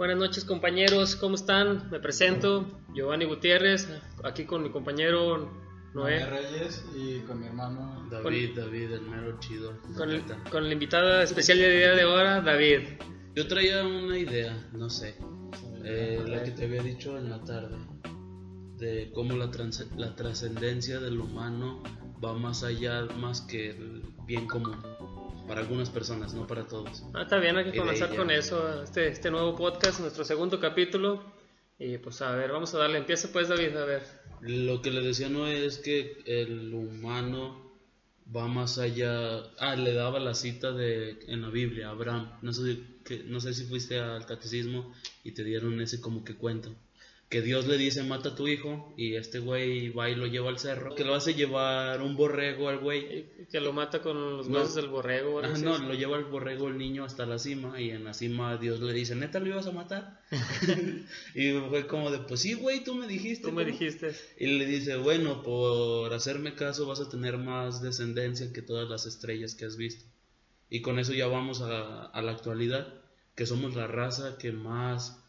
Buenas noches compañeros, ¿cómo están? Me presento, Giovanni Gutiérrez, aquí con mi compañero Noé. Reyes y con mi hermano David, David, el mero chido. Con, el, con la invitada especial de día de hora, David. Yo traía una idea, no sé, eh, la que te había dicho en la tarde, de cómo la, la trascendencia del humano va más allá, más que el bien común. Para algunas personas, no para todos. Ah, está bien, hay que comenzar con eso, este, este nuevo podcast, nuestro segundo capítulo. Y pues a ver, vamos a darle, empieza pues David, a ver. Lo que le decía no es que el humano va más allá. Ah, le daba la cita de en la Biblia, Abraham. No sé, que, no sé si fuiste al catecismo y te dieron ese como que cuento que Dios le dice mata a tu hijo y este güey va y lo lleva al cerro, que lo hace llevar un borrego al güey. Que lo mata con los huesos del borrego. Ah, no, lo lleva el borrego el niño hasta la cima y en la cima Dios le dice, neta lo ibas a matar. y fue como de, pues sí, güey, tú me dijiste. Tú me dijiste. Y le dice, bueno, por hacerme caso vas a tener más descendencia que todas las estrellas que has visto. Y con eso ya vamos a, a la actualidad, que somos la raza que más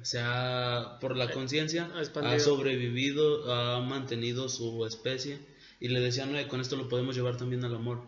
o sea, por la eh, conciencia ha sobrevivido, ha mantenido su especie. Y le decía, no, con esto lo podemos llevar también al amor.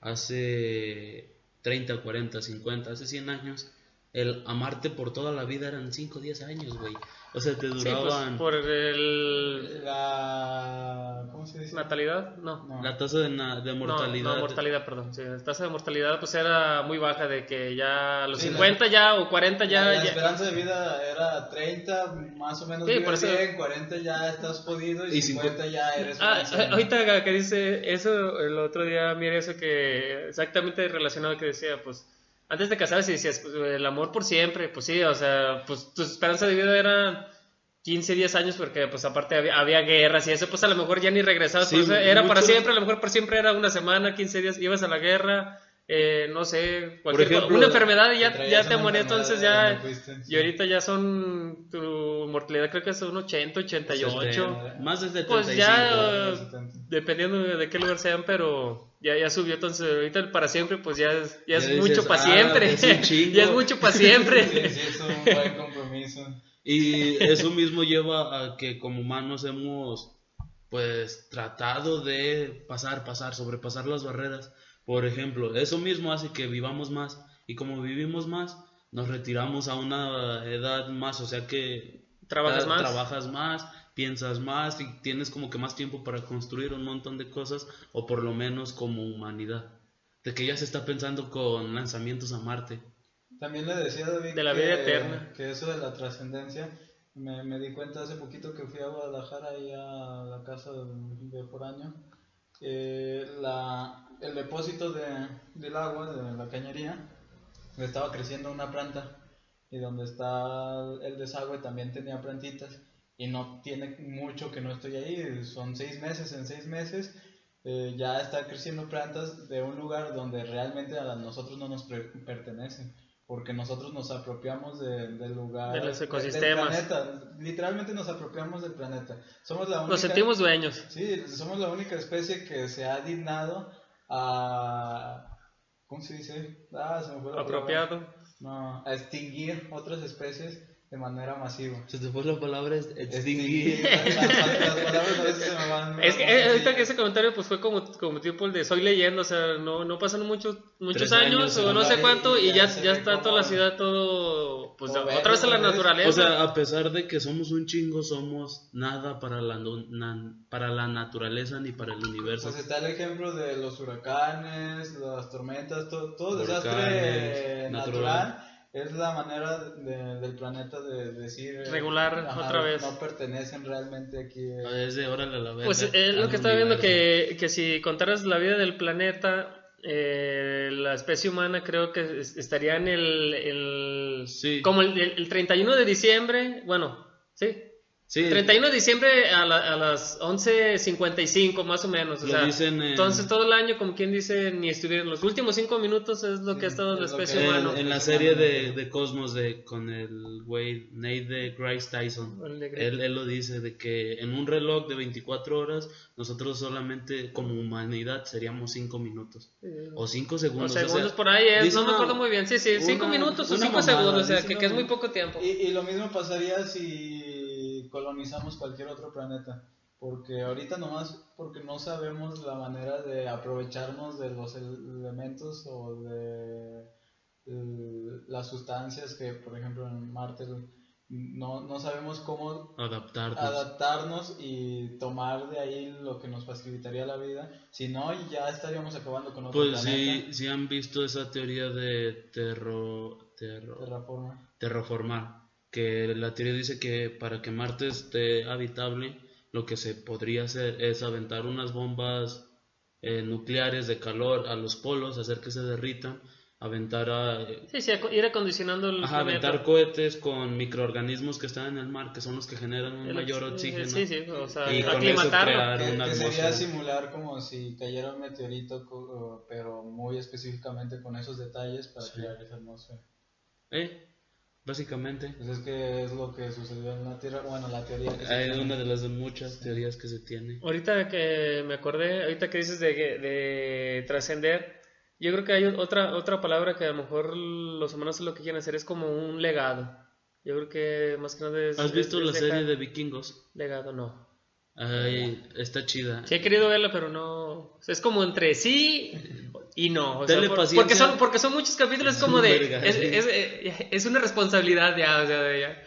Hace 30, 40, 50, hace 100 años, el amarte por toda la vida eran 5, 10 años, güey. O sea, te pues, duraban. por el. La. ¿Cómo se dice? ¿Natalidad? No. La tasa de, de mortalidad. No, mortalidad, perdón. Sí, la tasa de mortalidad, pues era muy baja, de que ya a los 50 ya o 40 ya. La, esperanza de vida era 30, más o menos. Sí, por eso. 40 ya estás podido y, 50, ya eres. Ah, ahorita que dice eso, el otro día, mire eso que. Exactamente relacionado que decía, pues antes de casarse decías, pues, el amor por siempre, pues sí, o sea, pues tu esperanza de vida era 15, 10 años porque pues aparte había, guerras y eso, pues a lo mejor ya ni regresabas, pues, era para siempre, a lo mejor por siempre era una semana, 15 días, ibas a la guerra, eh, no sé, cualquier ejemplo, una enfermedad y ya, ya te morías, entonces ya, y ahorita ya son, tu mortalidad creo que es un 80, 88, más de 75, pues ya, dependiendo de qué lugar sean, pero ya, ya subió, entonces ahorita para siempre, pues ya es, ya es mucho para siempre, ya es mucho para siempre. sí, es un buen compromiso. Y eso mismo lleva a que como humanos hemos pues tratado de pasar, pasar, sobrepasar las barreras por ejemplo, eso mismo hace que vivamos más y como vivimos más, nos retiramos a una edad más, o sea que trabajas más, trabajas más, piensas más y tienes como que más tiempo para construir un montón de cosas o por lo menos como humanidad. De que ya se está pensando con lanzamientos a Marte. También le decía a David de la vida eterna. que eso de la trascendencia, me, me, di cuenta hace poquito que fui a Guadalajara y a la casa de, por año, eh, la, el depósito de, del agua de la cañería estaba creciendo una planta y donde está el desagüe también tenía plantitas y no tiene mucho que no estoy ahí, son seis meses, en seis meses eh, ya está creciendo plantas de un lugar donde realmente a nosotros no nos pertenecen porque nosotros nos apropiamos del lugar de los ecosistemas del planeta. Literalmente nos apropiamos del planeta. Somos la única, nos sentimos dueños. Sí somos la única especie que se ha dignado a... ¿Cómo se dice? Ah, se me fue la Apropiado. No, a extinguir otras especies de manera masiva. Se te fue la palabra extinguir. Es que eh, ahorita que ese comentario pues fue como, como tipo el de soy leyendo, o sea, no, no pasan muchos muchos años, o no sé cuánto y, ya, ya, está toda la ciudad todo, pues otra vez a la naturaleza. O sea, a pesar de que somos un chingo, somos nada para la, para la naturaleza ni para el universo. Pues está el ejemplo de los huracanes, las tormentas, todo, todo desastre natural es la manera del planeta de decir regular otra vez. no pertenecen realmente aquí es de órale la pues es lo que estaba viendo que, que si contaras la vida del planeta eh, la especie humana creo que estaría en el, el como el, el, 31 de diciembre bueno sí Sí, 31 de diciembre a, la- a las 11.55 más o menos. O Lo sea, dicen en- entonces todo el año, como quien dice, ni estuvieron. Los últimos 5 minutos es lo que ha estado la es lo que- especie en, humana. en la serie de, de Cosmos de, con el güey Nate de Grace Tyson, de él, él lo dice de que en un reloj de 24 horas nosotros solamente como humanidad seríamos 5 minutos Eh, o 5 o segundos. o sea, segundos por ahí, es, dice no me acuerdo muy bien. Sí, sí, 5 una- minutos o una 5 mamada, segundos, o sea, que, que es muy poco tiempo. Y, y lo mismo pasaría si colonizamos cualquier otro planeta. Porque ahorita nomás, porque no sabemos la manera de aprovecharnos de los elementos o de las sustancias que, por ejemplo, en Marte no, no sabemos cómo adaptarnos. adaptarnos y tomar de ahí lo que nos facilitaría la vida. Si no, ya estaríamos acabando con otro Pues sí, planeta. sí han visto esa teoría de terro, terro, Terraforma. terraformar, que la teoría dice que para que Marte esté habitable, lo que se podría hacer es aventar unas bombas eh, nucleares de calor a los polos, hacer que se derritan, aventar a, eh, Sí, sí, ir acondicionando el ajá, aventar cohetes con microorganismos que están en el mar, que son los que generan un El mayor ox- oxígeno. Sí, sí, o sea, Y con eso crear Que, una que sería simular como si cayera un meteorito, pero muy específicamente con esos detalles para crear esa atmósfera. Eh, básicamente. Pues es que es lo que sucedió en la Tierra, bueno, la teoría que Hay una de las muchas teorías que se tiene. Ahorita que me acordé, ahorita que dices de, de trascender, yo creo que hay otra, otra palabra que a lo mejor los humanos lo que quieren hacer es como un legado. Yo creo que más que nada es... ¿Has visto es- la serie de vikingos? Legado, no. Ay, está chida. Sí he querido verla, pero no... Es como entre sí y no. O sea, por- porque, son, porque son muchos capítulos como de... Es, es, eh, es una responsabilidad ya, o sea, de ya.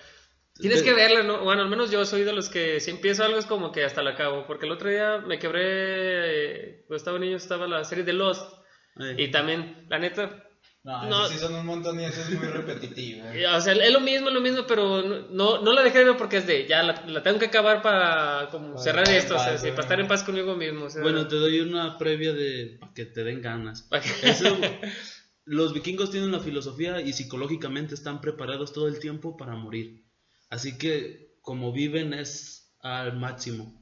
Tienes que verla, ¿no? Bueno, al menos yo soy de los que si empiezo algo es como que hasta lo acabo. Porque el otro día me quebré, eh, cuando estaba niño estaba la serie de Lost. Ay. Y también, la neta, No, No. sí son un montón y eso es muy repetitivo. o sea, es lo mismo, es lo mismo, pero no, no, no la dejé de ver porque es de, ya la, la tengo que acabar para como Para cerrar esto, o sea, paz, sí, para estar en paz conmigo mismo. o sea, Bueno, te doy una previa de para que te den ganas. Eso- los vikingos tienen la filosofía y psicológicamente están preparados todo el tiempo para morir. Así que como viven es al máximo.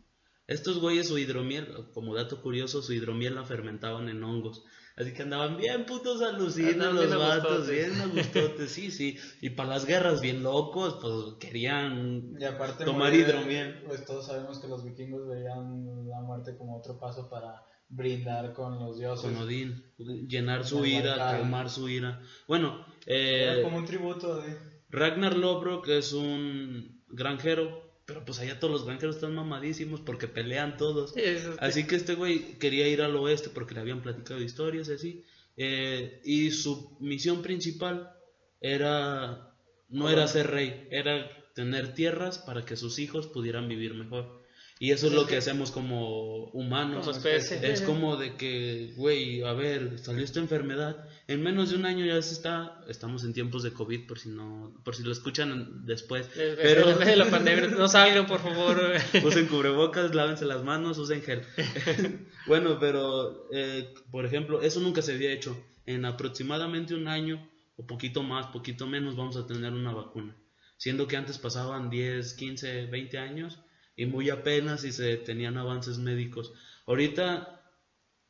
Estos güeyes su hidromiel, como dato curioso, su hidromiel la fermentaban en hongos. Así que andaban bien putos alucinos los vatos, bien a gustotes, sí, sí. Y para las guerras bien locos, pues querían Y aparte, tomar morir, hidromiel. Pues todos sabemos que los vikingos veían la muerte como otro paso para brindar con los dioses. con Odín, llenar su ira, Valhalla. calmar su ira. Bueno, Era eh, como un tributo de... Ragnar Lodbrok es un granjero, pero pues allá todos los granjeros están mamadísimos porque pelean todos. Sí, Así que este güey quería ir al oeste porque le habían platicado historias y así. eh, y su misión principal era no era ser rey, era tener tierras para que sus hijos pudieran vivir mejor. Y eso es lo que hacemos como humanos. Como especie. Es como de que, güey, a ver, salió esta enfermedad. En menos de un año ya se está. Estamos en tiempos de COVID, por si no, por si lo escuchan después. Pero... Pero En medio de la pandemia, no salgan, por favor. usen cubrebocas, lávense las manos, usen gel. bueno, pero, eh, por ejemplo, eso nunca se había hecho. En aproximadamente un año, o poquito más, poquito menos, vamos a tener una vacuna. Siendo que antes pasaban 10, 15, 20 años y muy apenas y se tenían avances médicos. Ahorita,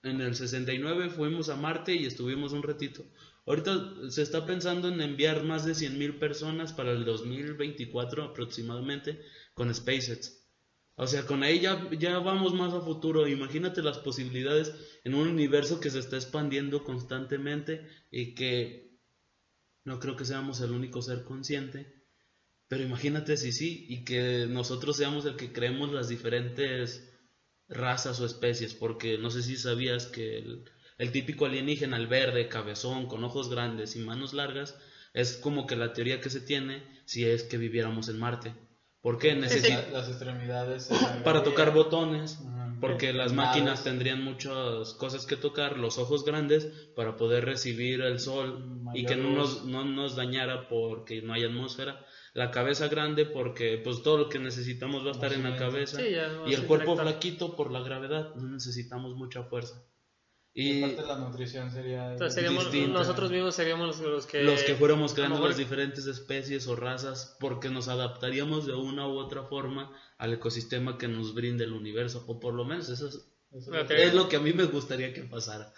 en el 69 fuimos a Marte y estuvimos un ratito. Ahorita se está pensando en enviar más de 100.000 personas para el 2024 aproximadamente con SpaceX. O sea, con ahí ya, ya vamos más a futuro. Imagínate las posibilidades en un universo que se está expandiendo constantemente y que no creo que seamos el único ser consciente. Pero imagínate si sí y que nosotros seamos el que creemos las diferentes razas o especies. Porque no sé si sabías que el, el típico alienígena, el verde, cabezón, con ojos grandes y manos largas, es como que la teoría que se tiene si es que viviéramos en Marte. ¿Por qué? Necesita La- las extremidades... para tocar botones, porque las máquinas tendrían muchas cosas que tocar, los ojos grandes para poder recibir el sol y Mayor que no nos, no nos dañara porque no hay atmósfera, la cabeza grande porque pues todo lo que necesitamos va a estar en la cabeza. Sí, ya, y el cuerpo flaquito por la gravedad, no necesitamos mucha fuerza. Y aparte la nutrición sería Entonces seríamos, nosotros mismos seríamos los, que los que fuéramos creando las diferentes especies o razas porque nos adaptaríamos de una u otra forma al ecosistema que nos brinde el universo o por lo menos eso es, es lo que a mí me gustaría que pasara.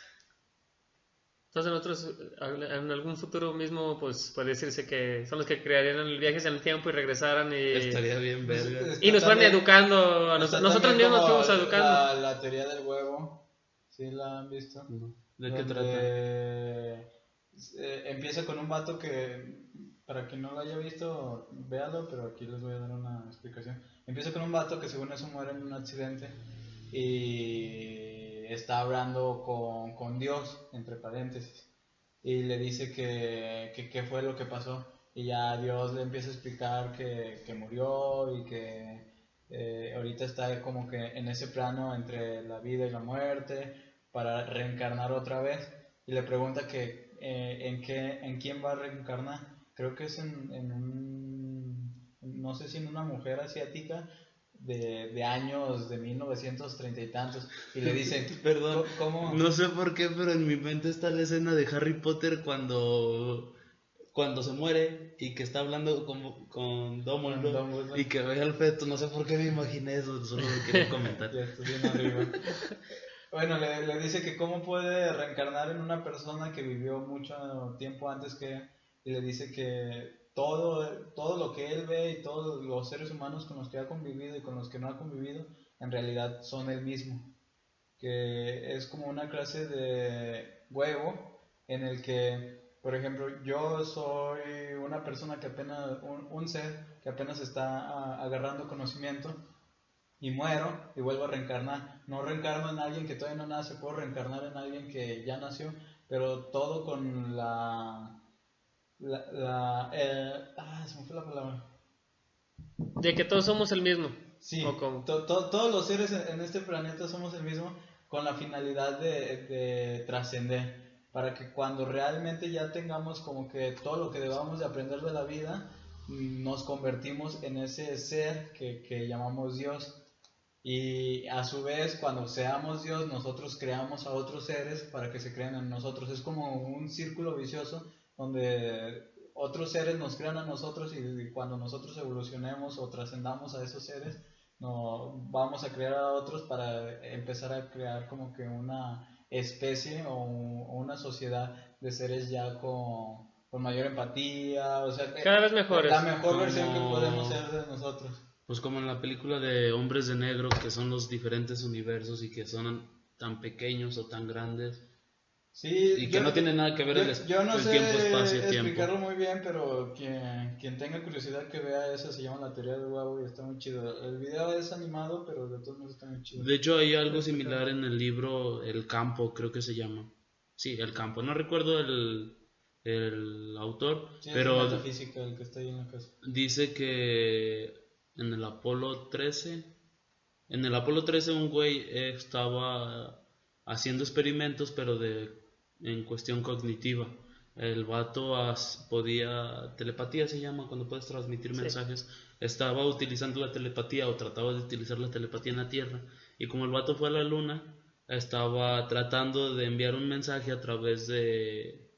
Entonces nosotros en algún futuro mismo pues puede decirse que son los que crearían viajes en el tiempo y regresaran y... Estaría bien verga. Y nos fueran educando, a nosotros mismos nos fuimos educando. La, la, teoría del huevo, ¿sí la han visto? ¿De qué trata? Eh, empieza con un vato que, para quien no lo haya visto, véalo, pero aquí les voy a dar una explicación. Empieza con un vato que según eso muere en un accidente y está hablando con, con, Dios, entre paréntesis, y le dice que, que, fue lo que pasó. Y ya Dios le empieza a explicar que, que murió y que eh, ahorita está como que en ese plano entre la vida y la muerte para reencarnar otra vez. Y le pregunta que eh, en, qué, en quién va a reencarnar. Creo que es en, en un, no sé si en una mujer asiática de, de, años de 1930 y tantos y le dicen, perdón, ¿cómo? No sé por qué, pero en mi mente está la escena de Harry Potter cuando cuando se muere y que está hablando con, con Dumbledore y que ve al feto, no sé por qué me imaginé eso, solo me quería comentar. bueno, le, le dice que cómo puede reencarnar en una persona que vivió mucho tiempo antes que y le dice que todo, todo lo que él ve y todos los seres humanos con los que ha convivido y con los que no ha convivido, en realidad son el mismo. Que es como una clase de huevo en el que, por ejemplo, yo soy una persona que apenas, un, ser que apenas está agarrando conocimiento y muero y vuelvo a reencarnar. No reencarno en alguien que todavía no nace, puedo reencarnar en alguien que ya nació, pero todo con la la, la eh, ah, se me fue la palabra. De que todos somos el mismo. Sí, todos los seres en, este planeta somos el mismo con la finalidad de, de trascender. Para que cuando realmente ya tengamos como que todo lo que debamos de aprender de la vida, nos convertimos en ese ser que, que llamamos Dios. Y a su vez, cuando seamos Dios, nosotros creamos a otros seres para que se crean en nosotros. Es como un círculo vicioso donde otros seres nos crean a nosotros y cuando nosotros evolucionemos o trascendamos a esos seres, no, vamos a crear a otros para empezar a crear como que una especie o, una sociedad de seres ya con, mayor empatía, o sea, cada vez mejores. La mejor versión que podemos ser de nosotros. Pues como en la película de Hombres de Negro, que son los diferentes universos y que son tan pequeños o tan grandes Sí, y que no tiene nada que ver el, yo no sé explicarlo muy bien, pero quien, quien tenga curiosidad que vea esa se llama La teoría del huevo y está muy chido. El video es animado, pero de todos modos está muy chido. De hecho, hay algo similar en el libro El campo, creo que se llama. Sí, El campo. No recuerdo el, el autor, pero el que está ahí en la casa. dice que en el Apolo 13, en el Apolo 13 un güey estaba haciendo experimentos, pero de en cuestión cognitiva. El vato podía, telepatía se llama cuando puedes transmitir mensajes, estaba utilizando la telepatía o trataba de utilizar la telepatía en la Tierra. Y como el vato fue a la Luna, estaba tratando de enviar un mensaje a través de,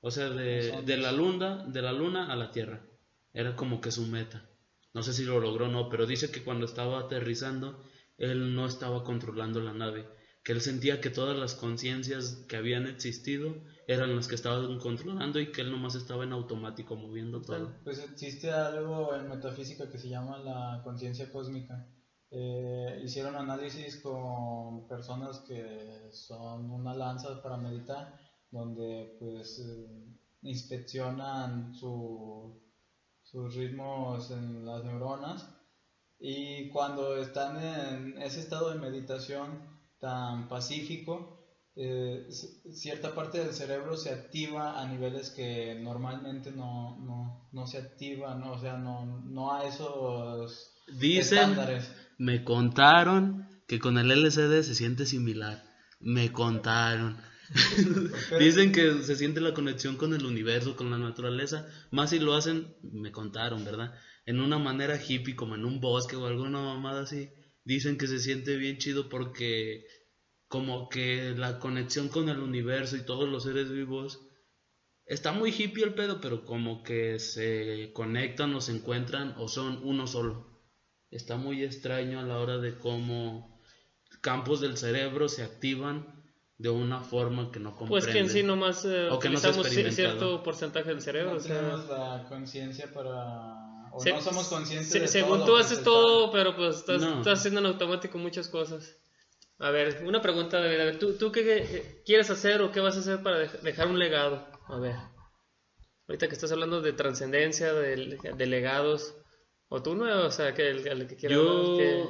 o sea, de, de la Luna, de la Luna a la Tierra. Era como que su meta. No sé si lo logró o no, pero dice que cuando estaba aterrizando, él no estaba controlando la nave que él sentía que todas las conciencias que habían existido eran las que estaban controlando y que él nomás estaba en automático moviendo todo. Pues existe algo en metafísica que se llama la conciencia cósmica. Eh, hicieron análisis con personas que son una lanza para meditar, donde pues eh, inspeccionan su, sus ritmos en las neuronas y cuando están en ese estado de meditación tan pacífico, eh, cierta parte del cerebro se activa a niveles que normalmente no, no, no se activan, ¿no? o sea, no, no a esos Dicen, me contaron que con el LCD se siente similar. Me contaron. Dicen que se siente la conexión con el universo, con la naturaleza. Más si lo hacen, me contaron, ¿verdad? En una manera hippie, como en un bosque o alguna mamada así dicen que se siente bien chido porque como que la conexión con el universo y todos los seres vivos está muy hippie el pedo, pero como que se conectan o se encuentran o son uno solo. Está muy extraño a la hora de cómo campos del cerebro se activan de una forma que no comprende. Pues que en sí nomás eh, O que utilizamos cierto porcentaje del cerebro. No o sea, tenemos la conciencia para... O se- no somos conscientes se- de según todo tú haces todo, pero pues estás, No. estás haciendo en automático muchas cosas. A ver, una pregunta, David. A ver, ¿tú, tú qué, qué quieres hacer o qué vas a hacer para dej- dejar un legado? A ver. Ahorita que estás hablando de trascendencia, de, de legados. O tú no, o sea, que el, el que quieras. Yo que-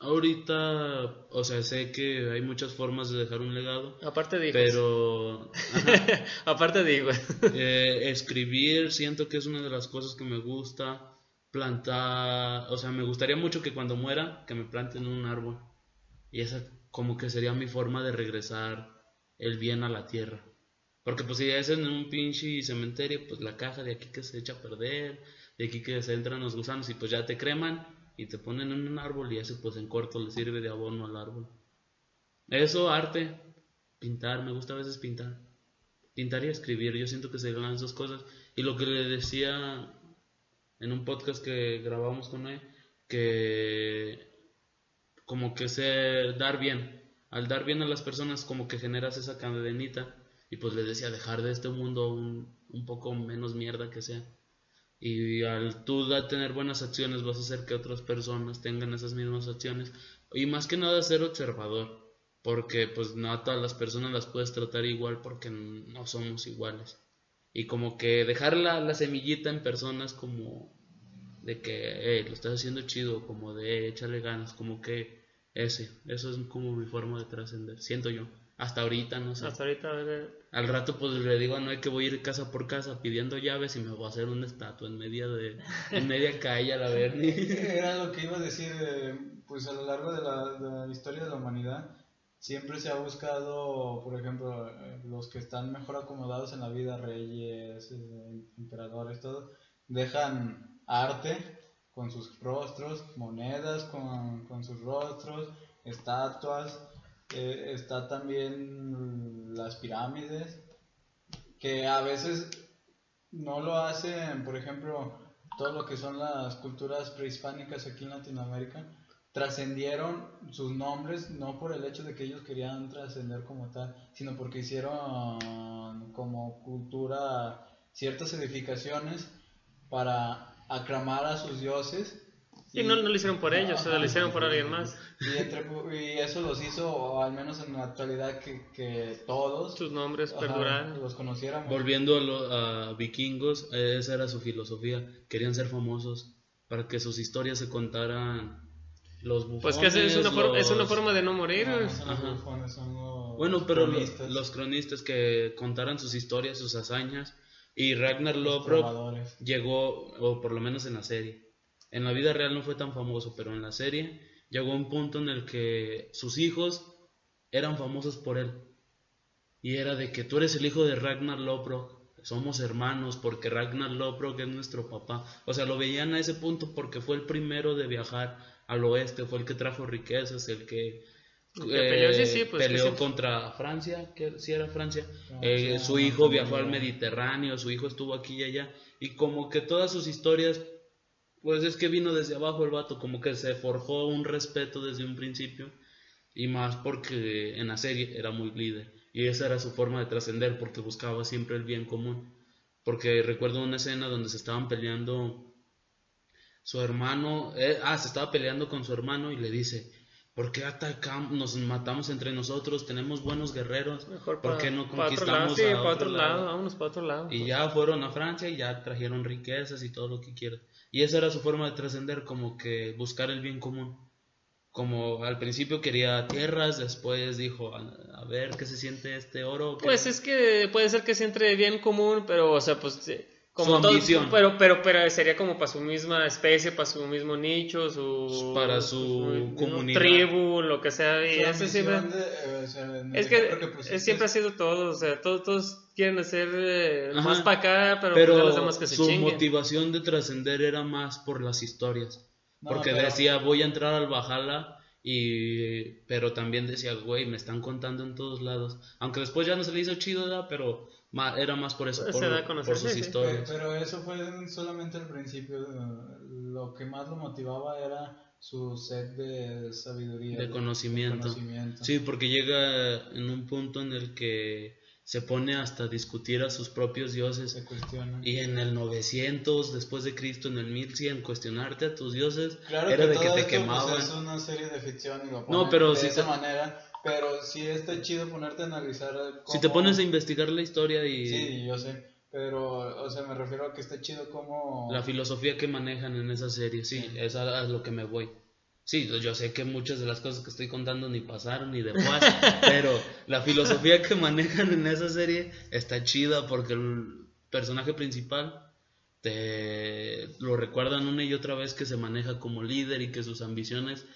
ahorita, o sea, sé que hay muchas formas de dejar un legado, aparte de hijos. pero aparte de hijos. Eh, escribir siento que es una de las cosas que me gusta. Plantar, o sea, me gustaría mucho que cuando muera, que me planten un árbol. Y esa como que sería mi forma de regresar el bien a la tierra. Porque pues si es en un pinche cementerio, pues la caja de aquí que se echa a perder, de aquí que se entran los gusanos y pues ya te creman y te ponen en un árbol y ese pues en corto le sirve de abono al árbol. Eso, arte, pintar, me gusta a veces pintar pintar y escribir. Yo siento que serían las dos cosas. Y lo que le decía en un podcast que grabamos con él, que como que ser dar bien. Al dar bien a las personas, como que generas esa cadenita. Y pues le decía, dejar de este mundo un, un poco menos mierda que sea. Y al tú tener buenas acciones, vas a hacer que otras personas tengan esas mismas acciones. Y más que nada, ser observador porque pues no a todas las personas las puedes tratar igual porque no somos iguales. Y como que dejar la, la semillita en personas como de que "Hey, lo estás haciendo chido, como de "Eh, échale ganas, como que ese, eso es como mi forma de trascender, siento yo. Hasta ahorita, no sé. Hasta ahorita, a ver, Al rato pues le digo a Noé que voy a ir casa por casa pidiendo llaves y me voy a hacer una estatua en media de en media calle a la Bernie. Era lo que iba a decir, eh, pues a lo largo de la, de la historia de la humanidad siempre se ha buscado, por ejemplo, eh, los que están mejor acomodados en la vida, reyes, eh, emperadores, todo, dejan arte con sus rostros, monedas con, con sus rostros, estatuas, eh, está también las pirámides, que a veces no lo hacen, por ejemplo, todo lo que son las culturas prehispánicas aquí en Latinoamérica, trascendieron sus nombres no por el hecho de que ellos querían trascender como tal, sino porque hicieron como cultura ciertas edificaciones para aclamar a sus dioses. Y no, no lo hicieron por ellos, o sea, lo hicieron por alguien más. Y, entre- y eso los hizo, o al menos en la actualidad, que, que todos Sus nombres ajá, perduraron. los conociéramos. Volviendo a, lo- a vikingos, esa era su filosofía. Querían ser famosos para que sus historias se contaran los bufones. Pues que es, es una forma, es una los- forma de no morir. No, son los Ajá. bufones, son los Bueno, pero cronistas, los cronistas que contaran sus historias, sus hazañas. Y Ragnar trovadores. llegó, o por lo menos en la serie. En la vida real no fue tan famoso, pero en la serie llegó a un punto en el que sus hijos eran famosos por él. Y era de que tú eres el hijo de Ragnar Lothbrok, somos hermanos porque Ragnar Lothbrok es nuestro papá. O sea, lo veían a ese punto porque fue el primero de viajar al oeste, fue el que trajo riquezas, el que El que peleó, sí, sí, pues, que contra Francia, que sí era Francia. Francia, Eh, su hijo viajó al. Mediterráneo, su hijo estuvo aquí y allá. Y como que todas sus historias, pues es que vino desde abajo el vato, como que se forjó un respeto desde un principio. Y más porque en la serie era muy líder. Y esa era su forma de trascender, porque buscaba siempre el bien común. Porque recuerdo una escena donde se estaban peleando su hermano, eh, ah, se estaba peleando con su hermano y le dice, ¿por qué atacamos, nos matamos entre nosotros, tenemos buenos guerreros, Mejor ¿por qué no pa' otro lado, conquistamos sí, a otro otro lado? lado, vámonos para otro lado. Y ya fueron a Francia y ya trajeron riquezas y todo lo que quieras. Y esa era su forma de trascender, como que buscar el bien común. Como al principio quería tierras, después dijo, a, a ver qué se siente este oro. ¿qué?". Pues es que puede ser que se entre bien común, pero, o sea, pues, eh, como Su todo, ambición. pero, pero, pero sería como para su misma especie, para su mismo nicho, su, Para su comunidad. tribu, lo que sea, y eso siempre, de, eh, o sea, en es que pusiste, es- siempre ha sido todo, o sea, todos, todos quieren hacer eh, más para acá, pero, Pero pues, los demás que se su chinguen. motivación de trascender era más por las historias. No, porque pero- decía, voy a entrar al Valhalla Y, pero también decía, güey, me están contando en todos lados. Aunque después ya no se le hizo chido, ¿verdad? pero ma- era más por eso, Pues por, se da a conocer, por sus sí, sí. Pero, historias. pero eso fue solamente al principio. eh, Lo que más lo motivaba era su sed de sabiduría. De conocimiento. conocimiento. Sí, porque llega en un punto en el que se pone hasta a discutir a sus propios dioses. Se cuestiona. Y en el 900 después de Cristo, en el 1100, cuestionarte a tus dioses Claro era que de todo que te esto, pues, quemaban. es una serie de ficción y lo No, ponen pero de si esa te- manera. Pero sí está chido ponerte a analizar. Si cómo- te pones a investigar la historia y Sí, yo sé. Pero, o sea, me refiero a que está chido como. la filosofía que manejan en esa serie, sí, Sí. es a, a lo que me voy. Sí, yo sé que muchas de las cosas que estoy contando ni pasaron ni de paz, pero la filosofía que manejan en esa serie está chida porque el personaje principal te lo recuerdan una y otra vez que se maneja como líder y que sus ambiciones,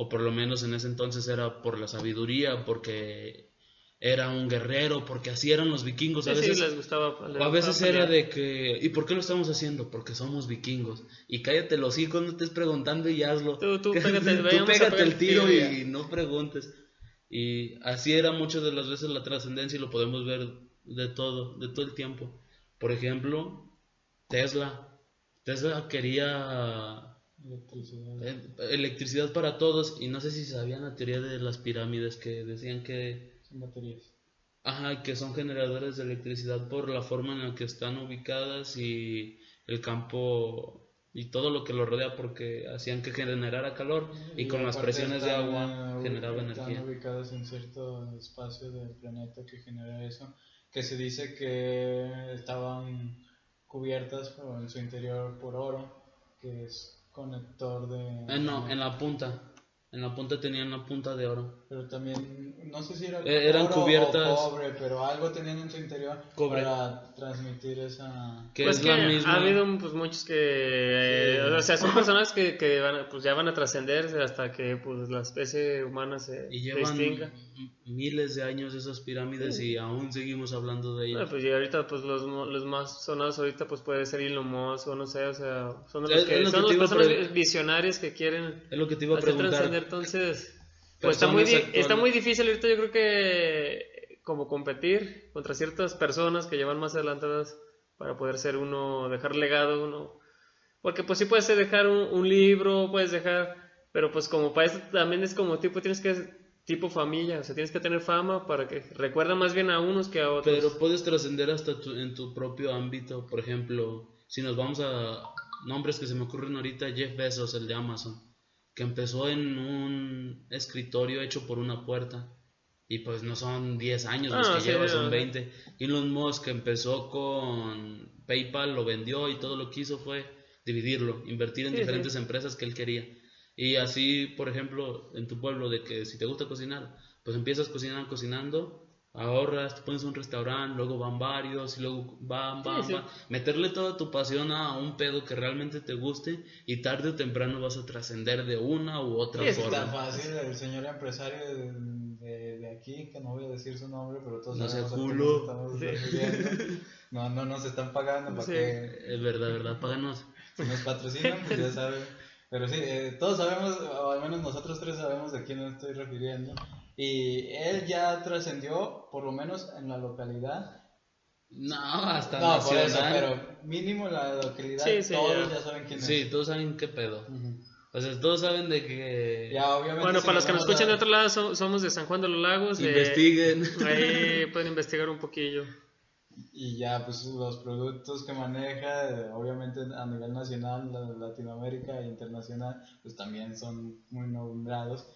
o por lo menos en ese entonces era por la sabiduría, porque era un guerrero, porque así eran los vikingos. A sí, veces les gustaba. les a veces era de que, ¿y por qué lo estamos haciendo? Porque somos vikingos. Y cállate los hijos, no estés preguntando y hazlo. Tú- pégate, tú el tiro tiro y no preguntes. Y así era muchas de las veces la trascendencia y lo podemos ver de todo, de todo el tiempo. Por ejemplo, Tesla. Tesla quería Electricidad. eh, electricidad para todos y no sé si sabían la teoría de las pirámides que decían que Sin baterías. Ajá, que son generadores de electricidad por la forma en la que están ubicadas y el campo y todo lo que lo rodea porque hacían que generara calor y, con las presiones de están, agua generaba están energía. ubicadas en cierto espacio del planeta que genera eso, que se dice que estaban cubiertas en su interior por oro, que es conector de... Eh, no, en la punta. En la punta tenían la punta de oro. Pero también, no sé si era Eh, eran cubiertas- o cobre, pero algo tenían en su interior Cobre. para transmitir esa... Que Pues es que la misma. ha habido pues, muchos que, eh, Sí. o sea, son personas que, que van, a- pues, ya van a trascender hasta que pues, la especie humana se, Y llevan extinga. m- miles de años esas pirámides y aún seguimos hablando de Bueno, ellas. pues y ahorita pues los, los más sonados ahorita pues puede ser Elon Musk o no sé, o sea, son de los Es- que, es lo son que las te iba a personas visionarias que quieren Es lo que te iba a hacer preguntar. trascender, entonces pues está muy, está muy difícil ahorita yo creo que como competir contra ciertas personas que llevan más adelantadas para poder ser uno, dejar legado uno, porque pues sí puedes dejar un, un libro, puedes dejar, pero pues como para eso también es como tipo, tienes que, tipo familia, o sea, tienes que tener fama para que recuerda más bien a unos que a otros. Pero puedes trascender hasta tu- en tu propio ámbito. Por ejemplo, si nos vamos a nombres que se me ocurren ahorita, Jeff Bezos, el de Amazon, que empezó en un escritorio hecho por una puerta. Y pues no son 10 años los Ah, que sí, lleva, son no. 20. Elon Musk empezó con PayPal, lo vendió y todo lo que hizo fue dividirlo, invertir en Sí, diferentes sí. empresas que él quería. Y así, por ejemplo, en tu pueblo, de que si te gusta cocinar, pues empiezas cocinando, cocinando, ahorras, te pones un restaurante, luego van varios, y luego van, van, sí. van. Meterle toda tu pasión a un pedo que realmente te guste y tarde o temprano vas a trascender de una u otra Sí, es forma. Tan fácil, el señor empresario de, de- de aquí, que no voy a decir su nombre, pero todos No sea culo. nos estamos Sí. refiriendo. No, no nos están pagando para Sí. que Es verdad, verdad, páganos. si nos patrocinan, pues ya saben. Pero sí, eh, todos sabemos, o al menos nosotros tres sabemos de quién me estoy refiriendo. Y él ya trascendió, por lo menos en la localidad. No, hasta No, por eso, nacional. pero mínimo la localidad, Sí, sí, todos ya. ya, saben quién es. Sí, todos saben qué pedo. O sea, todos saben de que Ya, obviamente. Bueno, si para los que nos escuchan a- de otro lado, so- somos de San Juan de los Lagos. de- investiguen. ahí pueden investigar un poquillo. Y ya, pues los productos que maneja, eh, obviamente a nivel nacional, la- Latinoamérica e internacional, pues también son muy nombrados.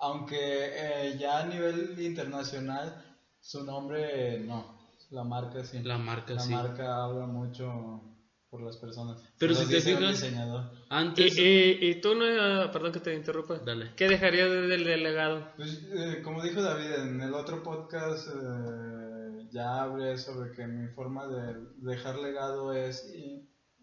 Aunque eh, ya a nivel internacional, su nombre no, la marca sí. La marca, La sí. marca habla mucho por las personas. Pero si te fijas- diseñador. Y, Antes, y, y tú, no, ah, perdón que te interrumpa, Dale. ¿qué dejarías de- del delegado? Pues, eh, como dijo David, en el otro podcast eh, ya hablé sobre que mi forma de dejar legado es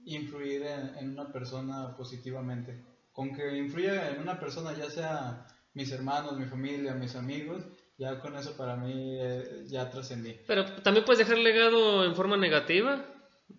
influir en, en una persona positivamente. Con que influya en una persona, ya sea mis hermanos, mi familia, mis amigos, ya con eso para mí eh, ya trascendí. Pero también puedes dejar legado en forma negativa.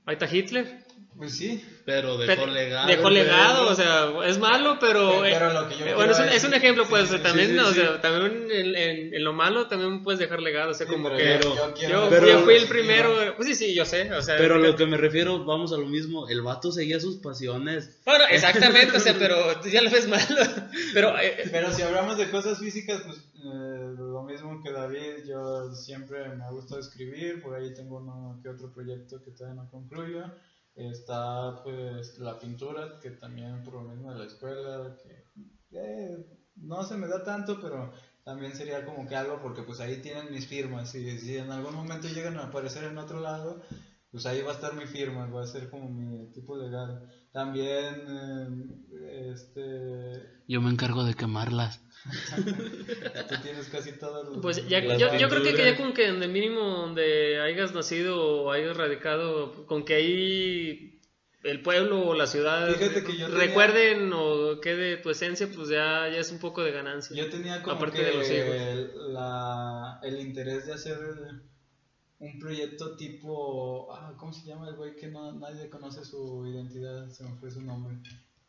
Ahí está Hitler. Pues sí. Pero dejó Pero- legado. Dejó legado, o sea, es malo, pero... Pero lo que yo eh, bueno, es un, es un ejemplo, sí, pues, sí, sí, también, sí, o sí. sea, también en, en- en lo malo también puedes dejar legado, o sea, Sí, como pero que... yo- Yo, yo quiero Pero- yo fui el primero, pues sí, sí, yo sé, o sea... Pero lo que me refiero, vamos a lo mismo. El vato seguía sus pasiones. Bueno, exactamente, o sea, pero ya lo ves malo. Pero, eh, Pero si hablamos de cosas físicas, pues eh, lo mismo que David, yo siempre me ha gustado escribir, por ahí tengo uno que otro proyecto que todavía no concluyo. Está pues la pintura, que también mismo de la escuela, que eh, no se me da tanto, pero también sería como que algo, porque pues ahí tienen mis firmas, y si en algún momento llegan a aparecer en otro lado, pues ahí va a estar mi firma, va a ser como mi tipo legal. También, eh, este, Yo me encargo de quemarlas. Tú tienes casi todos los... Pues ya, Las yo, yo creo que, ya con que en el mínimo donde hayas nacido o hayas radicado, con que ahí el pueblo o la ciudad Fíjate que yo tenía- recuerden o quede tu esencia, pues ya, ya es un poco de ganancia. Yo tenía como Aparte que de los hijos. el, la- el interés de hacer un proyecto tipo... Ah, ¿Cómo se llama el güey que no, nadie conoce su identidad? Se me fue su nombre.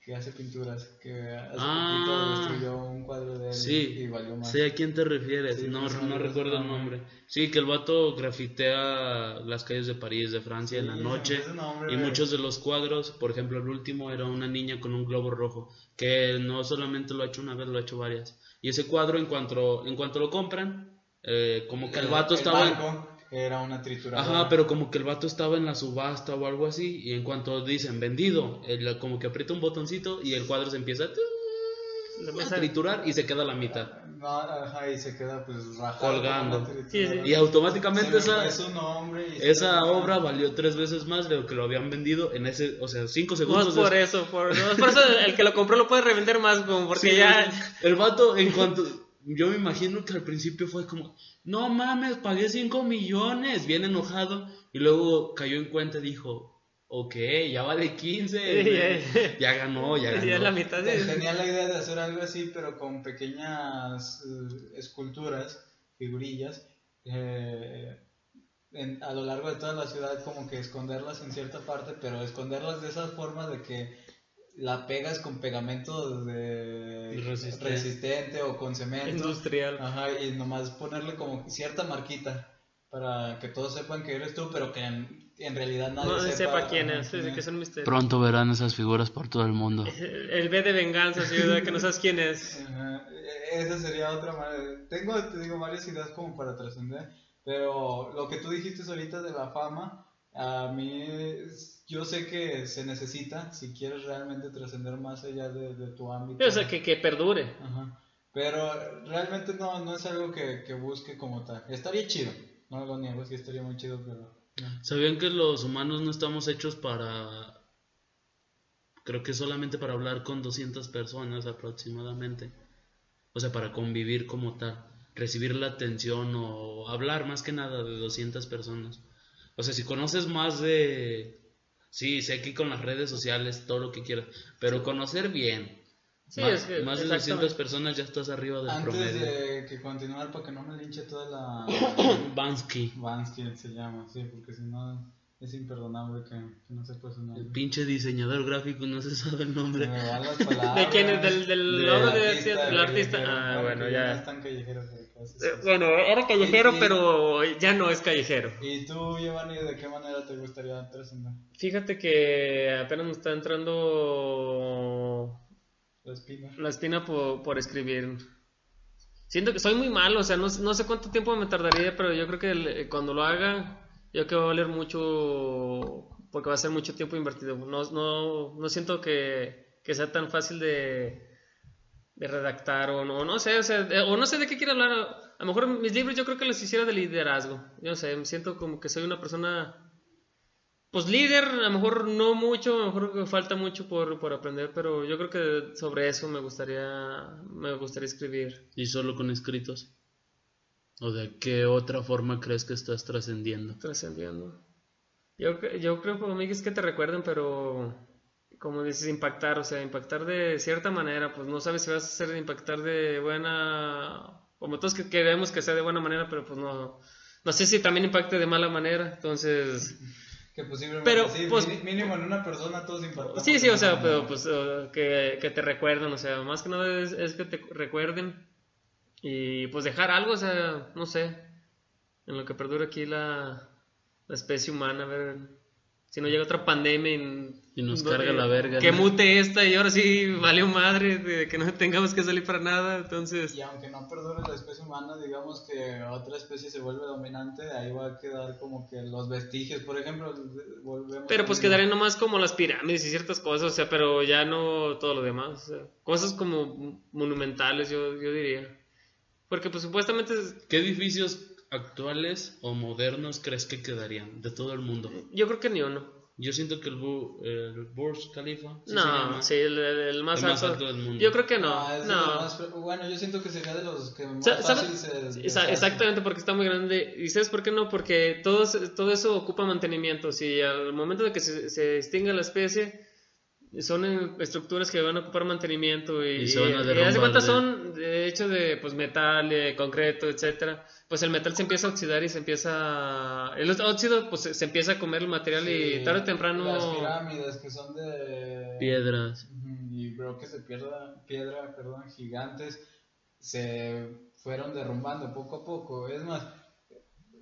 Que hace pinturas, que hace Ah. poquito destruyó un cuadro de él Sí, y valió más. sé a quién te refieres. Sí, no, no no recuerdo el nombre. Sí, que el vato grafitea las calles de París, de Francia en la Sí, noche. nombre, Y güey. muchos de los cuadros, por ejemplo, el último era una niña con un globo rojo, que no solamente lo ha hecho una vez, lo ha hecho varias. Y ese cuadro, en cuanto, en cuanto lo compran, eh, como que el vato estaba... en- barco era una trituradora. Ajá, pero como que el vato estaba en la subasta o algo así, y en cuanto dicen vendido, él como que aprieta un botoncito y el cuadro se empieza a, triturar y se queda a la mitad. No, ajá, y se queda pues rajado. Colgando. Sí, sí. Y automáticamente esa, obra valió tres veces más de lo que lo habían vendido en ese, o sea, cinco No segundos. es por eso, por, no es por eso el que lo compró lo puede revender más, como porque Sí, ya... El vato, en cuanto. Yo me imagino que al principio fue como, no mames, pagué 5 millones, bien enojado. Y luego cayó en cuenta y dijo, ok, ya vale 15. Sí, ya- ya ganó, ya ganó. Ya la mitad de... Tenía la idea de hacer algo así, pero con pequeñas eh, esculturas, figurillas, eh, en- a lo largo de toda la ciudad, como que esconderlas en cierta parte, pero esconderlas de esa forma de que la pegas con pegamento de Resistente. resistente o con cemento. Industrial. Ajá, y nomás ponerle como cierta marquita para que todos sepan que eres tú, pero que en, en realidad nadie No sepa, sepa quién es, que es un misterio. Pronto verán esas figuras por todo el mundo. El B de venganza, ¿verdad? que no sabes quién es. Ajá, e- Esa sería otra manera. Tengo, te digo, varias ideas como para trascender, pero lo que tú dijiste ahorita de la fama, a mí es- yo sé que se necesita si quieres realmente trascender más allá de, de tu ámbito. O sea, que, que perdure. Ajá. Pero realmente no, no es algo que, que busque como tal. Estaría chido, no lo niego, sí estaría muy chido, pero... no. ¿Sabían que los humanos no estamos hechos para... Creo que solamente para hablar con 200 personas aproximadamente. O sea, para convivir como tal. Recibir la atención o hablar más que nada de 200 personas. O sea, si conoces más de... Sí, sé que con las redes sociales, todo lo que quieras. Pero conocer bien. Sí, más, es que- más de exactamente. 200 personas ya estás arriba del Antes promedio. de que continuar, para que no me linche toda la... Bansky. Vansky se llama, sí, porque si no es imperdonable que, que no sepa su El nombre. pinche diseñador gráfico no se sabe el Se nombre. me van las palabras. ¿De quién es? ¿Del, del Del logo de, artista, del artista? Ah, bueno, que No es ya. tan callejero, pero casi sí. Eh, Bueno, era callejero, Y- y- pero ya no es callejero. ¿Y tú, Giovanni, de qué manera te gustaría trascender? Fíjate que apenas me está entrando La espina. la espina por, por escribir. Siento que soy muy malo, o sea, no, no sé cuánto tiempo me tardaría, pero yo creo que el- cuando lo haga, yo creo que va a valer mucho, porque va a ser mucho tiempo invertido. No, no, no siento que, que sea tan fácil de, de redactar, o no, sé, o, sea, o no sé de qué quiero hablar. A lo mejor mis libros yo creo que los hiciera de liderazgo. Yo no sé, me siento como que soy una persona pues líder, a lo mejor no mucho, a lo mejor falta mucho por, por aprender, pero yo creo que sobre eso me gustaría, me gustaría escribir. ¿Y solo con escritos? ¿O de qué otra forma crees que estás trascendiendo? Trascendiendo. Yo, yo creo para mí es que te recuerden, pero como dices, impactar, o sea, impactar de cierta manera, pues no sabes si vas a hacer impactar de buena, como todos que queremos que sea de buena manera, pero pues no, no sé si también impacte de mala manera, entonces que posiblemente Pero, sí, pues- mínimo en una persona todos impactados. Sí, sí, o sea, pero pues que, que te recuerden, o sea, más que nada es, es que te recuerden y pues dejar algo, o sea, no sé, en lo que perdura aquí la, la especie humana, a ver si no llega otra pandemia y, Y nos no- carga eh, la verga, Que ¿no? mute esta y ahora sí valió madre de que no tengamos que salir para nada, entonces... Y aunque no perdure la especie humana, digamos que otra especie se vuelve dominante, ahí va a quedar como que los vestigios, por ejemplo, volvemos Pero pues quedarían nomás como las pirámides y ciertas cosas, o sea, pero ya no todo lo demás. o sea, cosas como monumentales, yo, yo diría. Porque pues supuestamente, es- ¿Qué edificios actuales o modernos crees que quedarían de todo el mundo? yo creo que ni uno. Yo siento que el, Bu- el Burj Khalifa ¿sí se no, llama? sí, el, más, El más alto. del mundo. Yo creo que no, Ah, no. más- bueno, yo siento que sería de los que más fácil se... Exactamente, porque está muy grande. ¿Y sabes por qué no? Porque todo, todo eso ocupa mantenimiento. Si al momento de que se, se extinga la especie, son estructuras que van a ocupar mantenimiento y, Y se van a y haz de derrumbar cuenta son de hecho de pues metal, de concreto, etcétera. Pues el metal se empieza a oxidar y se empieza el óxido pues se, se empieza a comer el material y Sí, tarde o temprano Las pirámides que son de... Piedras. Y bloques de piedra, piedra perdón, gigantes se fueron derrumbando poco a poco. Es más,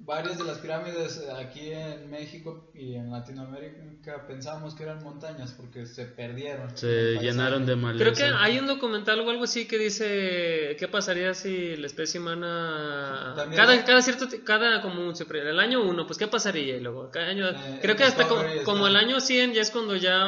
varias de las pirámides aquí en México y en Latinoamérica pensábamos que eran montañas porque se perdieron. Se llenaron de maleza. Creo que hay un documental o algo así que dice qué pasaría si la especie humana También- cada cada cierto cada como se pre- el año uno pues qué pasaría y luego cada año Eh, creo que hasta como, como el año 100 ya es cuando ya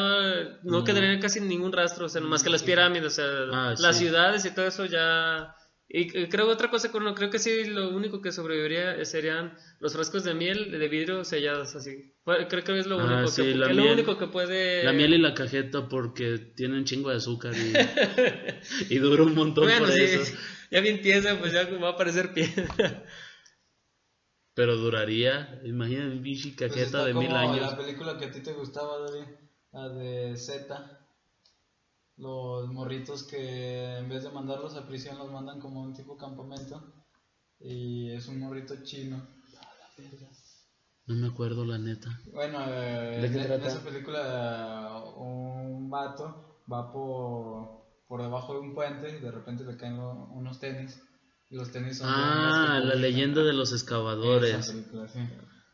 no Mm. quedaría casi ningún rastro o sea más que las pirámides o sea Ah, las sí. ciudades y todo eso ya y creo otra cosa que creo que sí lo único que sobreviviría serían los frascos de miel de vidrio sellados así creo que es lo Ah, único sí, que la lo miel. único que puede La miel y la cajeta porque tiene un chingo de azúcar y, y dura un montón Bueno, por sí, eso. ya bien tiesa, pues ya va a parecer piedra. Pero duraría, imagina un pinche Pues cajeta está de mil años. La película que a ti te gustaba, David, la de Z. Los morritos que en vez de mandarlos a prisión los mandan como a un tipo campamento. Y es un morrito chino. No me acuerdo la neta. Bueno, eh, ¿De qué en, en trata? esa película un vato va por, por debajo de un puente y de repente le caen lo- unos tenis. Y los tenis son... Ah, la leyenda de los excavadores. película, sí.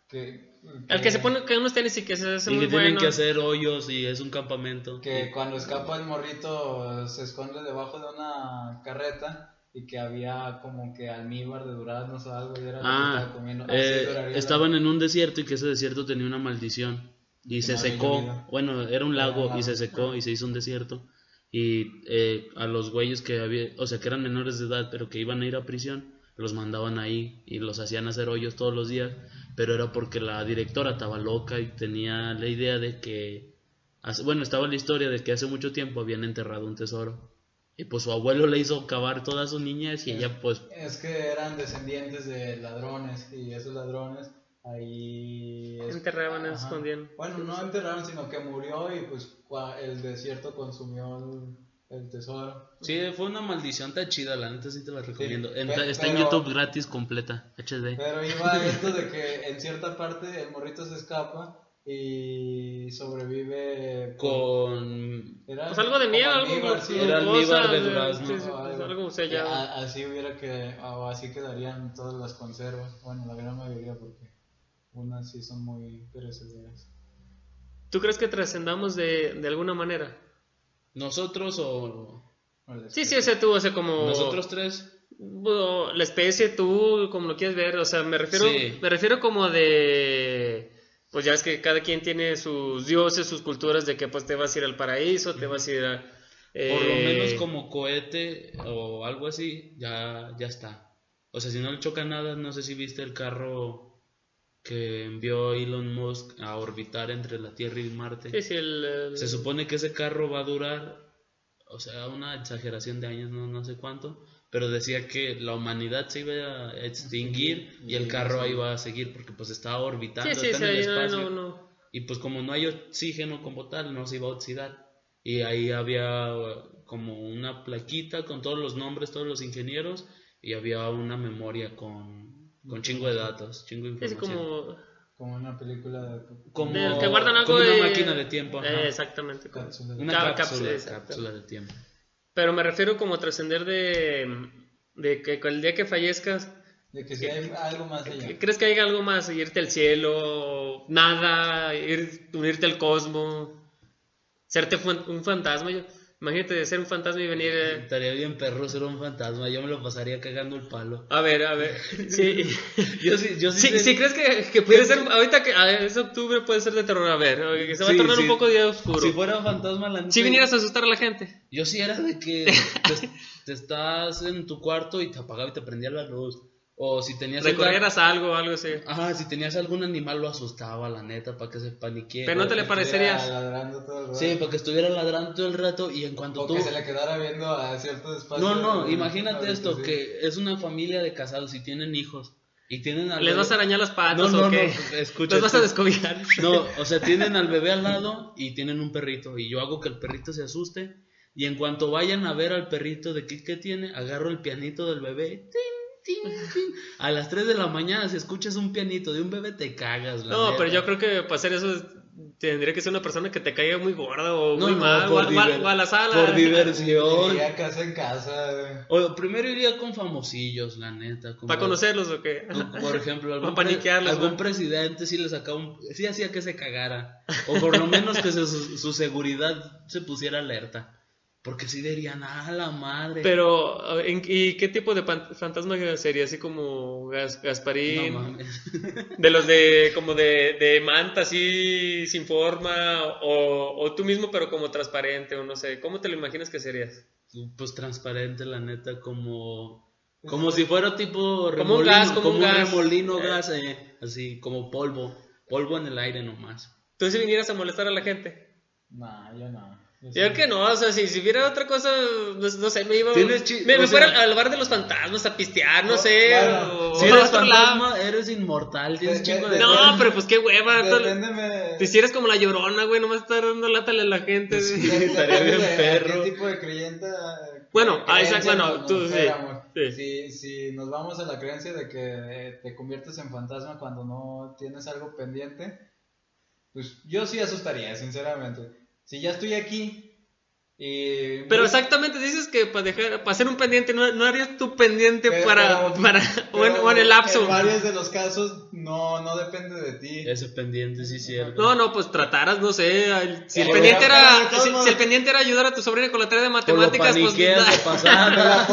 Que, El que se pone que unos tenis y que se hace Y muy que tienen bueno. que hacer hoyos y es un campamento. que cuando escapa el morrito se esconde debajo de una carreta y que había como que almíbar de duraznos o algo y era lo que Ah, estaba comiendo. Así eh, estaban en un desierto y que ese desierto tenía una maldición. Y se secó. llovido. Bueno, era un Era un lago lago. y se secó y se hizo un desierto. Y eh, a los güeyes que había, o sea, que eran menores de edad, pero que iban a ir a prisión, los mandaban ahí y los hacían hacer hoyos todos los días. Pero era porque la directora estaba loca y tenía la idea de que. hace- Bueno, estaba la historia de que hace mucho tiempo habían enterrado un tesoro. Y pues su abuelo le hizo cavar toda su niñez y ella pues Es que eran descendientes de ladrones y esos ladrones ahí... es- Enterraban, escondían. Bueno, no enterraron, sino que murió y pues el desierto consumió el, el tesoro. Sí, fue una maldición tan chida, la neta sí te la recomiendo. En- pe- está en pero- YouTube gratis completa, HD. Pero iba esto de que en cierta parte el morrito se escapa y sobrevive Con... Era Pues algo de miel, algo almíbar, sí, Era almíbar de eh, durazno. sí, sí, o pues, algo. algo sellado. A- así hubiera que o así quedarían todas las conservas bueno la gran mayoría porque unas sí son muy perecederas ¿Tú crees que trascendamos de, de alguna manera? ¿Nosotros o...? Sí, sí, o sea, tú, o sea, como... ¿Nosotros tres? Bueno, la especie, tú, como lo quieres ver, o sea, me refiero, Sí. me refiero como de, pues ya es que cada quien tiene sus dioses, sus culturas de que pues te vas a ir al paraíso, te vas a ir a... Por lo eh, menos como cohete o algo así, ya, ya está. O sea, si no le choca nada, no sé si viste el carro que envió Elon Musk a orbitar entre la Tierra y Marte. Sí, sí, el, el- Se supone que ese carro va a durar, o sea, una exageración de años, no, no sé cuánto, pero decía que la humanidad se iba a extinguir y el carro ahí va a seguir porque pues estaba orbitando, está en el espacio. no, no. Y pues como no hay oxígeno como tal, no se iba a oxidar. Y ahí había uh, como una plaquita con todos los nombres, todos los ingenieros, y había una memoria con, con chingo de datos, chingo de Es información. como, Como una película de Como, De- que guardan algo como una de- máquina de tiempo. Eh, exactamente. como- cápsulas. Una cápsula, cápsula, exacto. cápsula de tiempo. Pero me refiero como a trascender de, de que el día que fallezcas, De que si hay algo más allá. ¿crees que hay algo más? Irte al cielo, nada, ir, unirte al cosmos, serte un fantasma. Yo- imagínate ser un fantasma y venir... eh, Estaría bien perro ser un fantasma, yo me lo pasaría cagando el palo. a ver, a ver. Sí. Yo sí, yo sí. Sí, sé- sí, crees que, que puede ser, ahorita que ah, es octubre puede ser de terror, a ver, que se va Sí, a tornar sí. un poco día oscuro. Si fuera un fantasma, la neta, si vinieras a asustar a la gente. Yo sí era de que te, te estás en tu cuarto y te apagaba y te prendía la luz. O si tenías Recorrieras algo, algo así. gato- Ajá, si tenías algún animal lo asustaba, la neta, para que se paniquee. Pero no te le parecería. Sí, para que estuviera ladrando todo el rato y en cuanto O tú... que se le quedara viendo a cierto espacio. No, no, de- imagínate esto, sí. que es una familia de casados y tienen hijos. Y tienen al ¿Les bebé- vas a arañar las patas No, no, o qué? no, escucha, ¿Los vas a descobijar? No, o sea, tienen al bebé al lado y tienen un perrito. Y yo hago que el perrito se asuste. Y en cuanto vayan a ver al perrito de qué, qué tiene, agarro el pianito del bebé. tin, tin, tin. A las 3 de la mañana, si escuchas un pianito de un bebé, te cagas. la No, pero yo creo que para hacer eso es- tendría que ser una persona que te caiga muy gorda o No, muy no, mal, o, por a- o a- diver- o a la sala. Por diversión. Iría casa en casa. O primero iría con famosillos, la neta. como- ¿Para conocerlos o qué? Por ejemplo, algún, presidente sí le sacaba un... Sí hacía que se cagara. O por lo menos que se- su, su seguridad se pusiera alerta. Porque sí dirían, ah, la madre. Pero, ¿en- ¿y qué tipo de fantasma sería? Así como Gas- Gasparín, No mames. de los de como de, de manta así sin forma, o, o tú mismo pero como transparente, o no sé, ¿cómo te lo imaginas que serías? Pues transparente, la neta, como... Como si fuera tipo Como un remolino, gas, como un gas. remolino Eh. gas, eh, así como polvo, polvo en el aire nomás. ¿Tú si vinieras a molestar a la gente? Nah, yo no. Yo creo que no, o sea, si, si hubiera otra cosa, no, no sé, me iba me, me sea- fuera al bar de los fantasmas a pistear, no No, sé, bueno, o Si eres lado. fantasma, eres inmortal, tienes De- chingo de- de... No, pero pues qué hueva. Te hicieras como la llorona, güey, nomás estar dando látale a la gente. Sí. estaría bien de perro. ¿Qué tipo de creyente? eh, Bueno, ah, exacto, bueno, tú, sí, sí. Si, si nos vamos a la creencia de que eh, te conviertes en fantasma cuando no tienes algo pendiente, pues yo sí asustaría, sinceramente. Si ya estoy aquí y... Pero exactamente dices que para dejar, para hacer un pendiente, no, no harías tu pendiente Pero- para, pero- para, o en, pero o en el lapso. En varios de los casos no, no depende de ti. Ese pendiente, sí, cierto. No, no, pues trataras, no sé, al- si el pendiente era, si, si el pendiente era ayudar a tu sobrina con la tarea de matemáticas, pues está-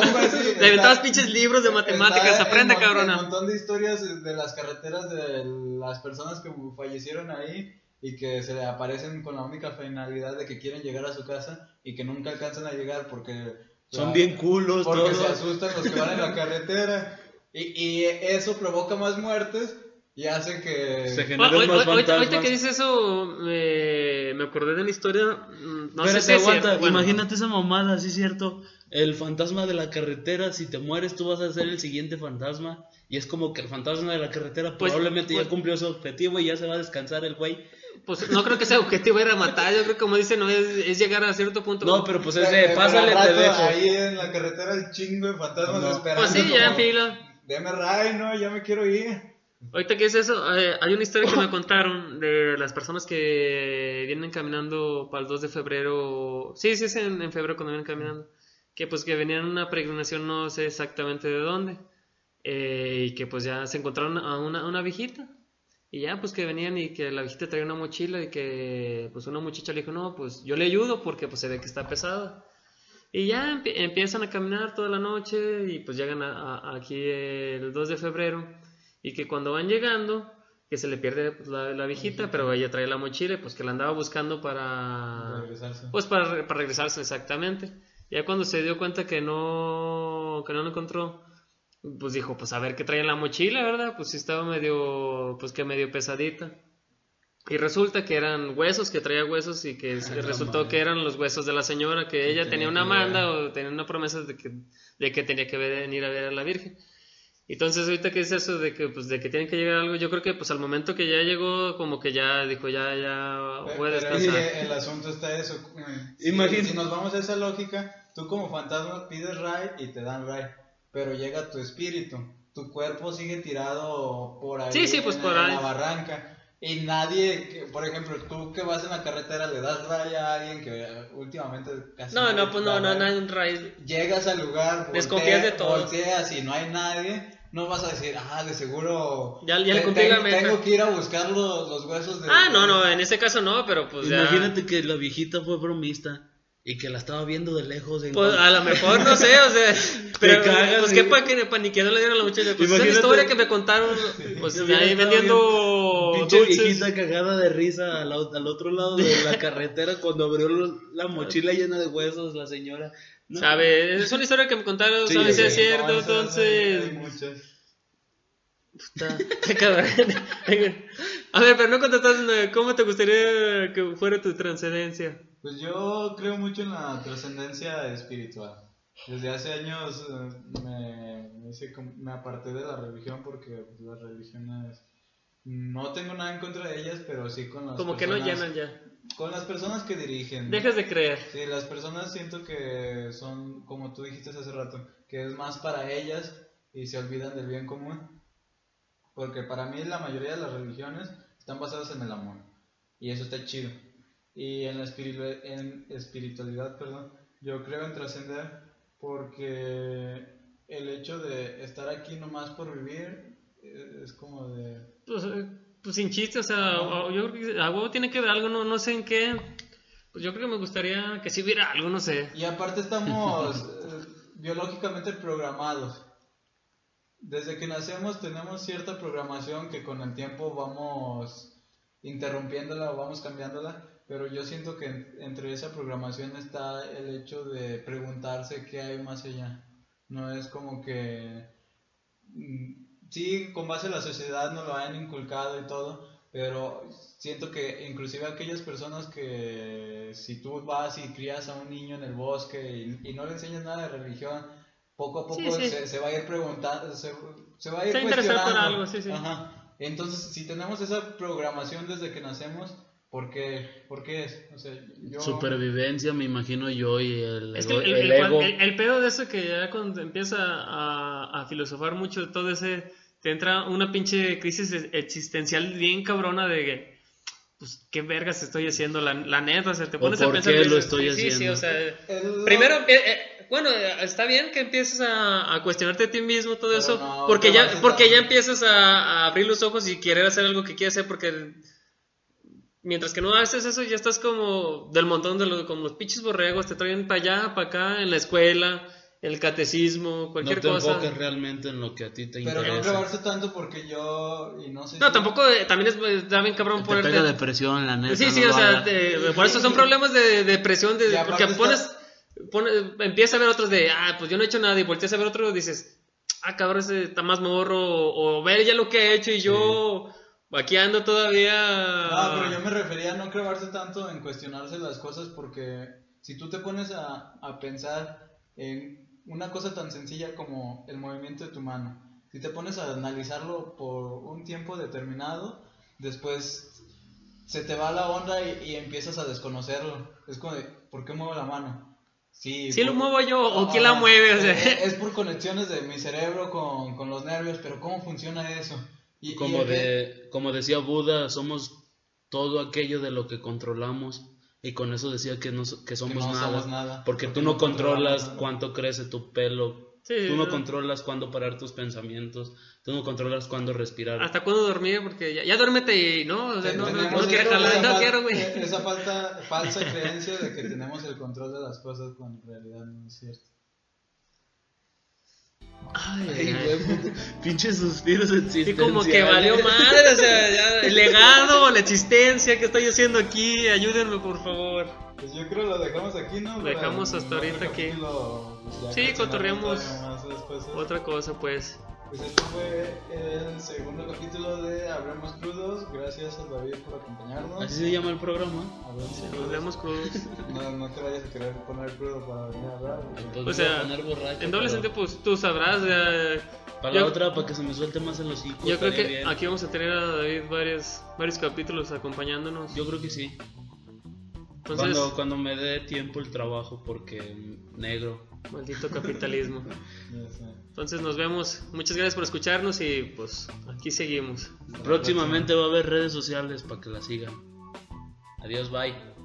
aventabas pinches libros de matemáticas, está aprende, el cabrona. Un montón de historias de las carreteras de las personas que fallecieron ahí y que se le aparecen con la única finalidad de que quieren llegar a su casa y que nunca alcanzan a llegar porque Son la- bien culos porque todos. se asustan los que van en la carretera y, y eso provoca más muertes y hace que Se Ah, generan oye, más ahorita, fantasmas. ahorita que dices eso, me, me acordé de una historia, mm, no Pero sé si es aguanta, cierto, bueno. imagínate esa mamada, sí es cierto. El fantasma de la carretera, si te mueres, tú vas a ser el siguiente fantasma. Y es como que el fantasma de la carretera Pues- probablemente pues- ya cumplió su objetivo y ya se va a descansar el güey. Pues no creo que sea objetivo ir a matar, yo creo que como dicen, no, es, es llegar a cierto punto. No, pero pues es de, pásale, al te dejo. ahí en la carretera el chingo de fantasmas No. esperando Pues sí, ya en fila. deme ray, no, ya me quiero ir. Ahorita que es eso, eh, hay una historia que me contaron de las personas que vienen caminando para el 2 de febrero. Sí, sí, es en, en febrero cuando vienen caminando. Que pues que venían en una peregrinación, no sé exactamente de dónde. eh, y que pues ya se encontraron a una, a una viejita. Y ya pues que venían y que la viejita traía una mochila y que pues una muchacha le dijo, no, pues yo le ayudo porque pues se ve que está pesada. Y ya empie- empiezan a caminar toda la noche y pues llegan a- a- aquí el 2 de febrero y que cuando van llegando que se le pierde pues, la, la viejita, pero ella trae la mochila y pues que la andaba buscando para Regresarse. pues para, para regresarse exactamente. Ya cuando se dio cuenta que no que no lo encontró, pues dijo, pues a ver qué trae en la mochila, ¿verdad? Pues sí estaba medio pues que medio pesadita. Y resulta que eran huesos, que traía huesos y que la resultó madre. que eran los huesos de la señora, que ella tenía tenía una manda o tenía una promesa de que, de que tenía que venir a ver a la Virgen. Entonces ahorita que es eso de que pues de que tienen que llegar algo, yo creo que pues al momento que ya llegó como que ya dijo ya ya voy a Pero descansar. sí, el asunto está eso. Si, Imagina- si nos vamos a esa lógica, tú como fantasma pides ray y te dan ray, pero llega tu espíritu. Tu cuerpo sigue tirado por ahí Sí, sí, pues en, por en ahí. la barranca. Y nadie, que- por ejemplo, tú que vas en la carretera le das raya a alguien que últimamente casi No, nadie no, pues no, no, raya. no, raíz. Llegas al lugar, Desconfías de todos. volteas y no hay nadie, no vas a decir, ah, de seguro Ya- ya le te- cumplí tengo, la meta. tengo que ir a buscar los, los huesos de... Ah, no, no, en este caso no, pero pues ya. Imagínate que la viejita fue bromista y que la estaba viendo de lejos. Pues a lo mejor, no sé, o sea, pero cagas, pues qué pa' que paniqueado le dieron a la muchacha. Pues esa historia que me contaron, pues ahí vendiendo Pinche dulces. viejita cagada de risa al, otro lado de la carretera cuando abrió lo- la mochila llena de huesos la señora. No. ¿Sabe? Es una historia que me contaron, Sí, ¿sabes si sí, es cierto? No, Entonces, hay muchas. Cabrón. A ver, pero no contestaste, ¿cómo te gustaría que fuera tu trascendencia? Pues yo creo mucho en la trascendencia espiritual. Desde hace años eh, me, me, hice me aparté de la religión porque las religiones no tengo nada en contra de ellas, pero sí con las Como que no personas- llenan ya. con las personas que dirigen. Dejas de creer. Sí, las personas siento que son, como tú dijiste hace rato, que es más para ellas y se olvidan del bien común. Porque para mí la mayoría de las religiones están basadas en el amor. Y eso está chido. Y en la en espiritualidad, perdón, yo creo en trascender porque el hecho de estar aquí nomás por vivir eh, es como de... Pues, eh, pues sin chiste, o sea, yo creo que a huevo tiene que ver algo, no, no sé en qué. Pues yo creo que me gustaría que si hubiera algo, no sé. Y aparte estamos eh, biológicamente programados. Desde que nacemos tenemos cierta programación que con el tiempo vamos interrumpiéndola o vamos cambiándola, pero yo siento que en- entre esa programación está el hecho de preguntarse qué hay más allá. No es como que mm, sí, con base a la sociedad nos lo han inculcado y todo, pero siento que inclusive aquellas personas que si tú vas y crías a un niño en el bosque y, y no le enseñas nada de religión, poco a poco Sí, sí. Se, se va a ir preguntando, se, se va a ir Se interesar por cuestionando. algo, sí, sí. Ajá. Entonces, si tenemos esa programación desde que nacemos, ¿por qué, ¿Por qué es? O sea, yo... Supervivencia, me imagino yo, y el, Es que el, el el- ego. el- el pedo de eso que ya cuando empieza a, a filosofar mucho todo ese, te entra una pinche crisis existencial bien cabrona de que, pues, ¿qué vergas estoy haciendo? La, la neta, o sea, te ¿O pones a por pensar... qué lo estoy sí, Sí, sí, haciendo? o sea... El- Primero, eh, eh, bueno, está bien que empieces a, a cuestionarte a ti mismo todo Pero eso, no, porque ya, porque ya empiezas a, a abrir los ojos y querer hacer algo que quieres hacer, porque mientras que no haces eso ya estás como del montón de los, como los pinches borregos, te traen para allá, para acá, en la escuela, el catecismo, cualquier no te cosa. enfocas realmente en lo que a ti te Pero no interesa. clavarse tanto porque yo, y no sé No, si- tampoco, eh, también es, está bien cabrón te ponerte... pega depresión, la neta. Sí, sí, no o sea, te- por eso son problemas de depresión, de, Y aparte porque está- pones, pone, empieza a ver otros de, ah, pues yo no he hecho nada, y volteas a ver otro y dices, ah, cabrón, ese está más morro, o, o ver ya lo que he hecho y yo aquí ando todavía... No, pero yo me refería a no clavarse tanto en cuestionarse las cosas porque si tú te pones a, a pensar en una cosa tan sencilla como el movimiento de tu mano, si te pones a analizarlo por un tiempo determinado, después se te va la onda y, y empiezas a desconocerlo. Es como de, ¿por qué muevo la mano? Sí, Si lo muevo yo, o quién la mueve, o sea. Es, es por conexiones de mi cerebro con, con los nervios, pero ¿cómo funciona eso? Y- Como, de, como decía Buda, somos todo aquello de lo que controlamos. Y con eso decía que, no, so- que somos no nada. somos nada, Porque, porque tú no controlas nada. cuánto crece tu pelo. Sí, tú no controlas cuándo parar tus pensamientos. Tú no controlas cuándo respirar. Hasta cuando dormir, porque ya, ya duérmete y no, o sea, no, no, quiero no fal- quiero, güey. Esa falta, falsa creencia de que tenemos el control de las cosas cuando en realidad no es cierto. Ay, Ay, ay. güey, pinches suspiros existenciales. como que valió madre, o sea, ya, el legado, la existencia que estoy haciendo aquí, ayúdenme por favor. Pues yo creo lo dejamos aquí, ¿no? Lo dejamos hasta ahorita aquí. pues, Sí, cotorreamos cosas. Otra cosa, pues. Pues este fue el segundo capítulo de Hablemos Crudos. Gracias a David por acompañarnos. Así se llama el programa. Hablemos Crudos. No, no te vayas a querer poner crudo para venir a hablar. porque- Entonces O sea, borracho, En doble pero sentido, pues tú sabrás. eh, Para yo- la otra, para que se me suelte más el hocico. Yo creo que bien. aquí vamos a tener a David varios, varios capítulos acompañándonos. Yo creo que sí. Entonces, Cuando, cuando me dé tiempo el trabajo, porque negro. Maldito capitalismo. Entonces nos vemos. Muchas gracias por escucharnos y pues aquí seguimos. Próximamente va a haber redes sociales para que la sigan. Adiós, bye.